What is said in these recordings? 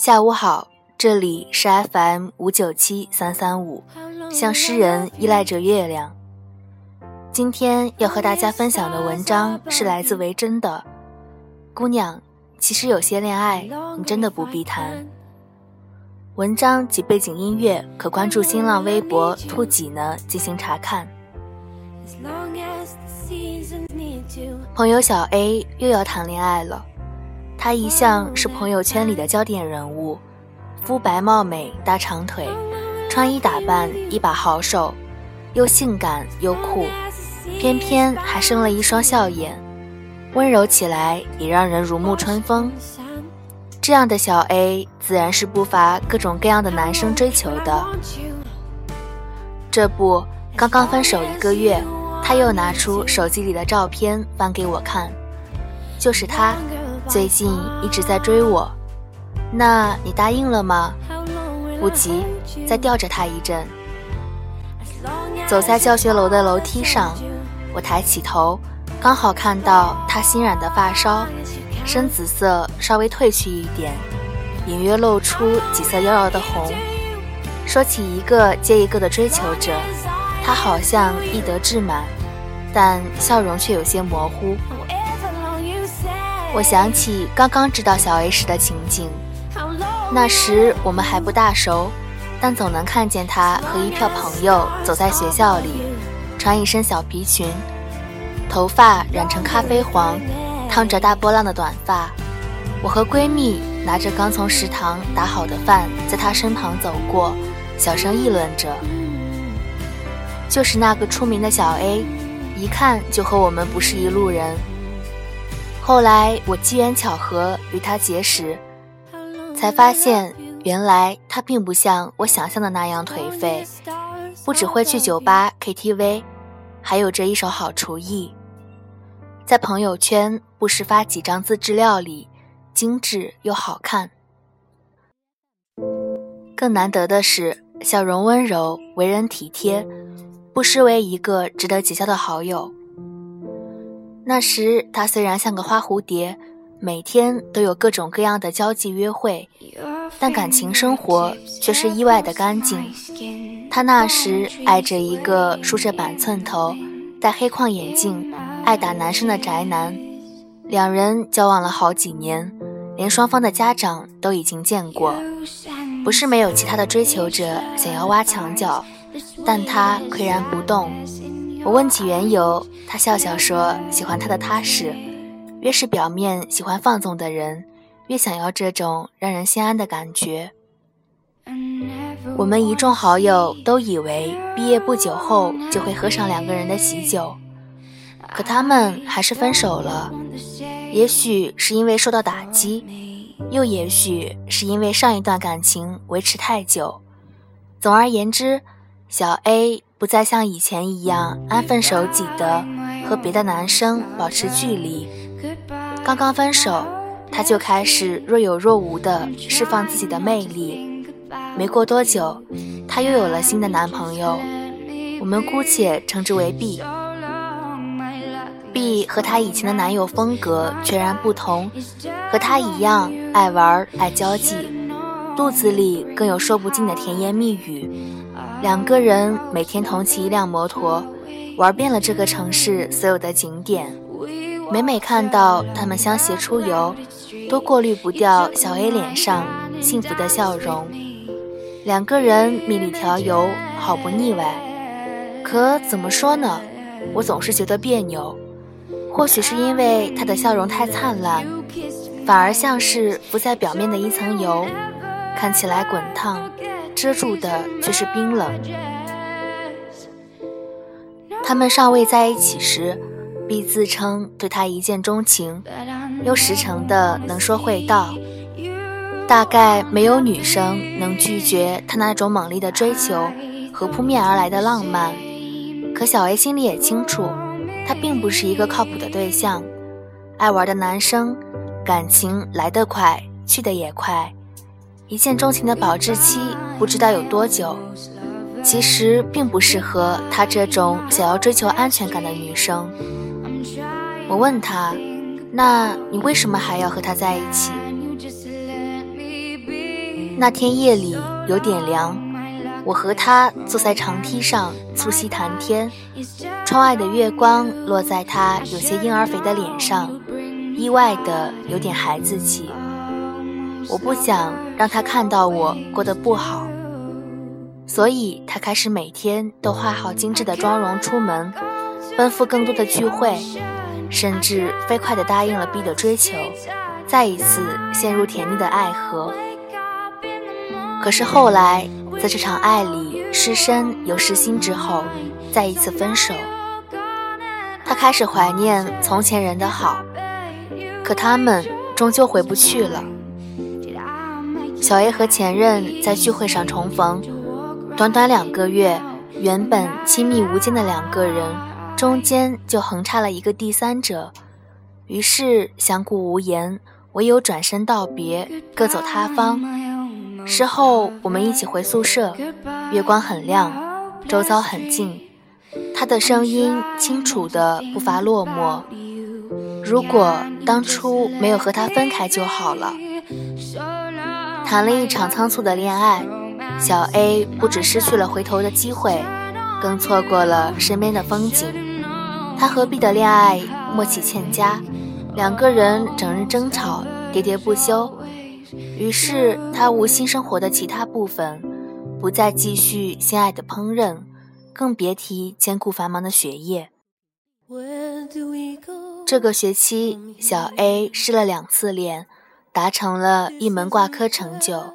下午好，这里是 FM 五九七三三五，像诗人依赖着月亮。今天要和大家分享的文章是来自维珍的《姑娘》，其实有些恋爱你真的不必谈。文章及背景音乐可关注新浪微博“兔几呢”进行查看。朋友小 A 又要谈恋爱了，他一向是朋友圈里的焦点人物，肤白貌美，大长腿，穿衣打扮一把好手，又性感又酷。偏偏还生了一双笑眼，温柔起来也让人如沐春风。这样的小 A 自然是不乏各种各样的男生追求的。这不，刚刚分手一个月，他又拿出手机里的照片翻给我看，就是他，最近一直在追我。那你答应了吗？不急，再吊着他一阵。走在教学楼的楼梯上。我抬起头，刚好看到他新染的发梢，深紫色稍微褪去一点，隐约露出几色妖娆的红。说起一个接一个的追求者，他好像意得志满，但笑容却有些模糊。我想起刚刚知道小 A 时的情景，那时我们还不大熟，但总能看见他和一票朋友走在学校里。穿一身小皮裙，头发染成咖啡黄，烫着大波浪的短发。我和闺蜜拿着刚从食堂打好的饭，在她身旁走过，小声议论着。就是那个出名的小 A，一看就和我们不是一路人。后来我机缘巧合与他结识，才发现原来他并不像我想象的那样颓废。不只会去酒吧 KTV，还有着一手好厨艺，在朋友圈不时发几张自制料理，精致又好看。更难得的是，笑容温柔，为人体贴，不失为一个值得结交的好友。那时他虽然像个花蝴蝶，每天都有各种各样的交际约会，但感情生活却是意外的干净。他那时爱着一个梳着板寸头、戴黑框眼镜、爱打男生的宅男，两人交往了好几年，连双方的家长都已经见过。不是没有其他的追求者想要挖墙脚，但他岿然不动。我问起缘由，他笑笑说：“喜欢他的踏实，越是表面喜欢放纵的人，越想要这种让人心安的感觉。”我们一众好友都以为毕业不久后就会喝上两个人的喜酒，可他们还是分手了。也许是因为受到打击，又也许是因为上一段感情维持太久。总而言之，小 A 不再像以前一样安分守己的和别的男生保持距离。刚刚分手，他就开始若有若无的释放自己的魅力。没过多久，她又有了新的男朋友，我们姑且称之为 B。B 和她以前的男友风格全然不同，和她一样爱玩爱交际，肚子里更有说不尽的甜言蜜语。两个人每天同骑一辆摩托，玩遍了这个城市所有的景点。每每看到他们相携出游，都过滤不掉小 A 脸上幸福的笑容。两个人蜜里调油，好不腻歪。可怎么说呢？我总是觉得别扭。或许是因为他的笑容太灿烂，反而像是浮在表面的一层油，看起来滚烫，遮住的却是冰冷。他们尚未在一起时，必自称对他一见钟情，又实诚的能说会道。大概没有女生能拒绝他那种猛烈的追求和扑面而来的浪漫，可小 A 心里也清楚，他并不是一个靠谱的对象。爱玩的男生，感情来得快，去得也快，一见钟情的保质期不知道有多久。其实并不适合他这种想要追求安全感的女生。我问他：“那你为什么还要和他在一起？”那天夜里有点凉，我和他坐在长梯上促膝谈天，窗外的月光落在他有些婴儿肥的脸上，意外的有点孩子气。我不想让他看到我过得不好，所以他开始每天都化好精致的妆容出门，奔赴更多的聚会，甚至飞快地答应了 B 的追求，再一次陷入甜蜜的爱河。可是后来，在这场爱里失身又失心之后，再一次分手。他开始怀念从前人的好，可他们终究回不去了。小 A 和前任在聚会上重逢，短短两个月，原本亲密无间的两个人，中间就横插了一个第三者，于是相顾无言，唯有转身道别，各走他方。事后，我们一起回宿舍，月光很亮，周遭很静，他的声音清楚的不乏落寞。如果当初没有和他分开就好了。谈了一场仓促的恋爱，小 A 不止失去了回头的机会，更错过了身边的风景。他和 B 的恋爱默契欠佳，两个人整日争吵，喋喋不休。于是，他无心生活的其他部分，不再继续心爱的烹饪，更别提兼顾繁忙的学业。这个学期，小 A 失了两次恋，达成了一门挂科成就。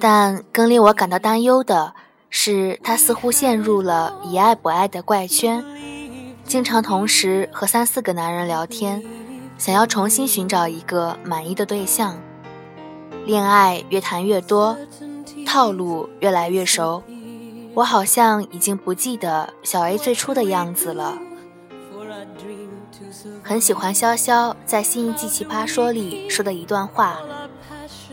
但更令我感到担忧的是，他似乎陷入了以爱不爱的怪圈，经常同时和三四个男人聊天，想要重新寻找一个满意的对象。恋爱越谈越多，套路越来越熟，我好像已经不记得小 A 最初的样子了。很喜欢潇潇在新一季《奇葩说》里说的一段话：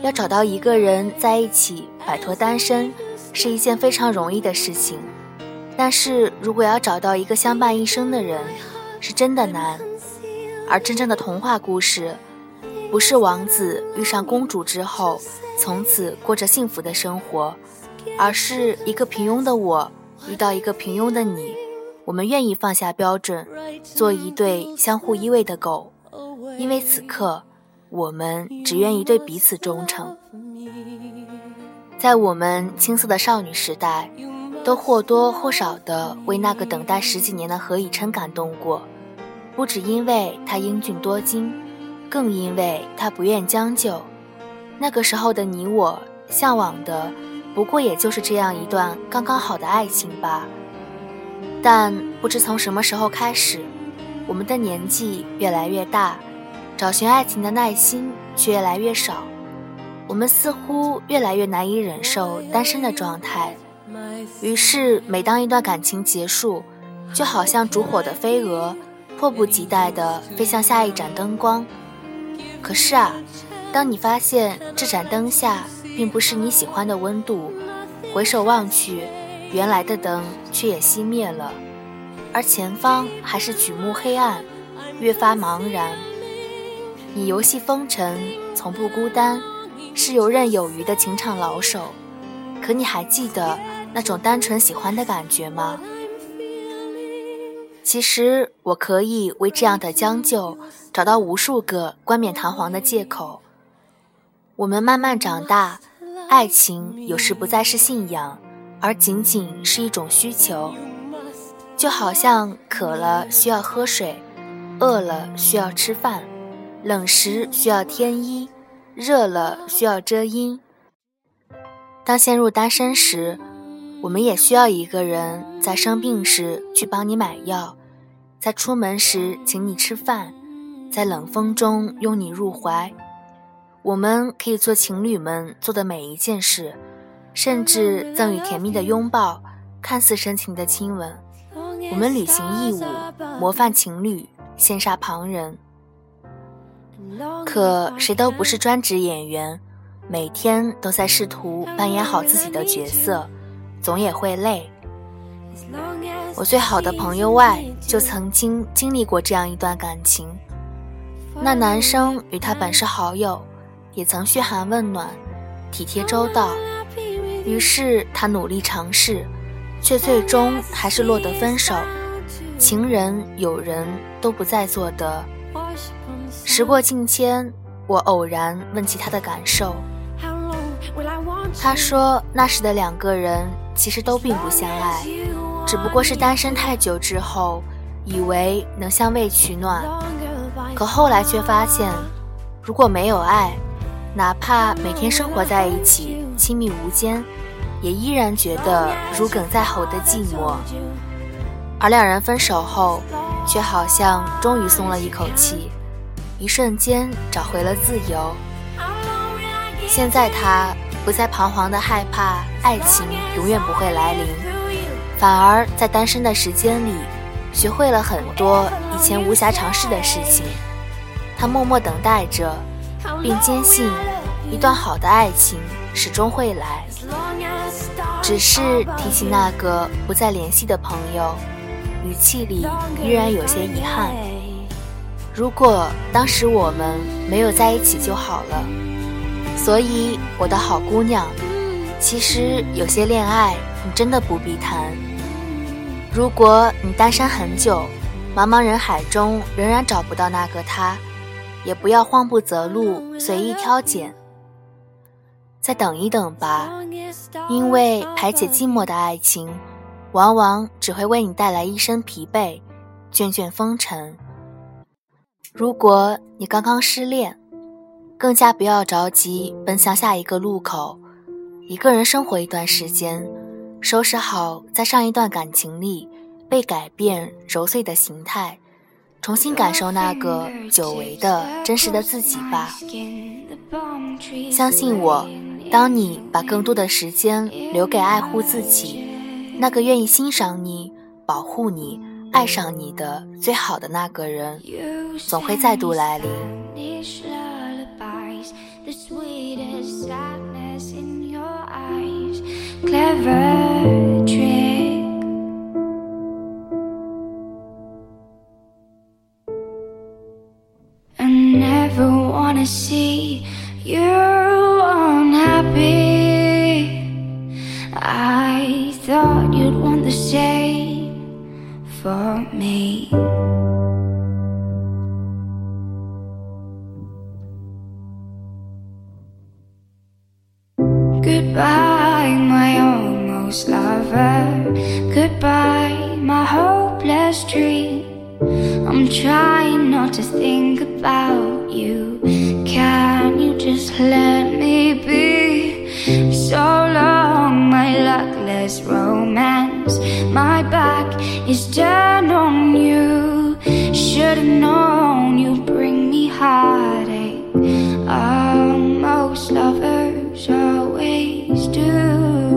要找到一个人在一起，摆脱单身，是一件非常容易的事情。但是如果要找到一个相伴一生的人，是真的难。而真正的童话故事。不是王子遇上公主之后，从此过着幸福的生活，而是一个平庸的我遇到一个平庸的你，我们愿意放下标准，做一对相互依偎的狗，因为此刻我们只愿意对彼此忠诚。在我们青涩的少女时代，都或多或少的为那个等待十几年的何以琛感动过，不只因为他英俊多金。更因为他不愿将就，那个时候的你我向往的，不过也就是这样一段刚刚好的爱情吧。但不知从什么时候开始，我们的年纪越来越大，找寻爱情的耐心却越来越少。我们似乎越来越难以忍受单身的状态，于是每当一段感情结束，就好像烛火的飞蛾，迫不及待地飞向下一盏灯光。可是啊，当你发现这盏灯下并不是你喜欢的温度，回首望去，原来的灯却也熄灭了，而前方还是举目黑暗，越发茫然。你游戏风尘，从不孤单，是游刃有余的情场老手。可你还记得那种单纯喜欢的感觉吗？其实我可以为这样的将就找到无数个冠冕堂皇的借口。我们慢慢长大，爱情有时不再是信仰，而仅仅是一种需求。就好像渴了需要喝水，饿了需要吃饭，冷时需要添衣，热了需要遮阴。当陷入单身时，我们也需要一个人在生病时去帮你买药。在出门时请你吃饭，在冷风中拥你入怀，我们可以做情侣们做的每一件事，甚至赠予甜蜜的拥抱，看似深情的亲吻。我们履行义务，模范情侣，羡煞旁人。可谁都不是专职演员，每天都在试图扮演好自己的角色，总也会累。我最好的朋友外，就曾经经历过这样一段感情。那男生与她本是好友，也曾嘘寒问暖，体贴周到，于是他努力尝试，却最终还是落得分手。情人、友人都不再做的。时过境迁，我偶然问起他的感受，他说那时的两个人其实都并不相爱，只不过是单身太久之后，以为能相偎取暖，可后来却发现，如果没有爱。哪怕每天生活在一起，亲密无间，也依然觉得如鲠在喉的寂寞。而两人分手后，却好像终于松了一口气，一瞬间找回了自由。现在他不再彷徨的害怕爱情永远不会来临，反而在单身的时间里，学会了很多以前无暇尝试的事情。他默默等待着。并坚信，一段好的爱情始终会来。只是提起那个不再联系的朋友，语气里依然有些遗憾。如果当时我们没有在一起就好了。所以，我的好姑娘，其实有些恋爱你真的不必谈。如果你单身很久，茫茫人海中仍然找不到那个他。也不要慌不择路，随意挑拣，再等一等吧。因为排解寂寞的爱情，往往只会为你带来一身疲惫、卷卷风尘。如果你刚刚失恋，更加不要着急奔向下一个路口，一个人生活一段时间，收拾好在上一段感情里被改变揉碎的形态。重新感受那个久违的真实的自己吧。相信我，当你把更多的时间留给爱护自己、那个愿意欣赏你、保护你、爱上你的最好的那个人，总会再度来临。wanna So long, my luckless romance. My back is turned on you. Should've known you'd bring me heartache. Oh, most lovers always do.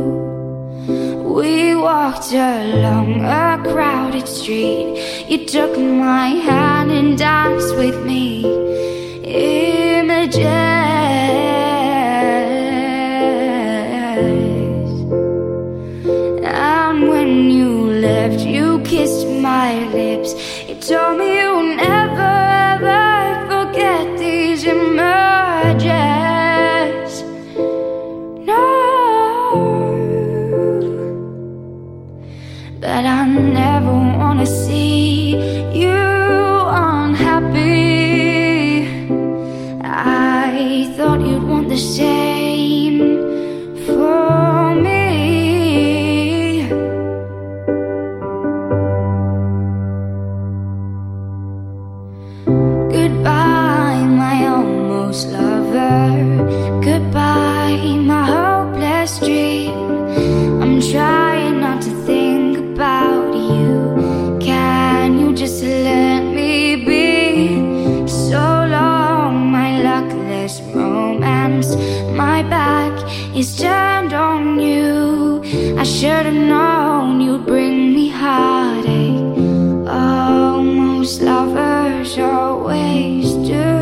We walked along a crowded street. You took my hand and danced with me. Images. away. On you. I should have known you'd bring me heartache. Almost lovers always do.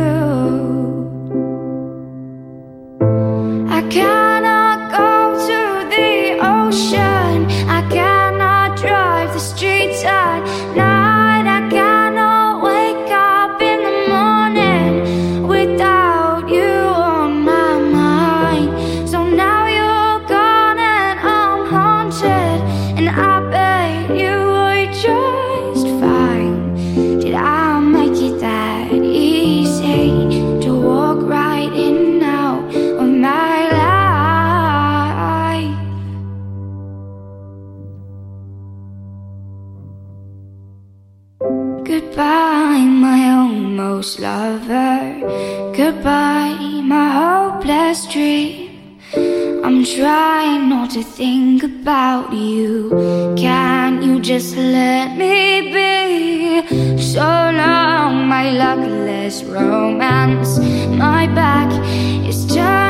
Think about you. Can you just let me be? So long, my luckless romance. My back is turned.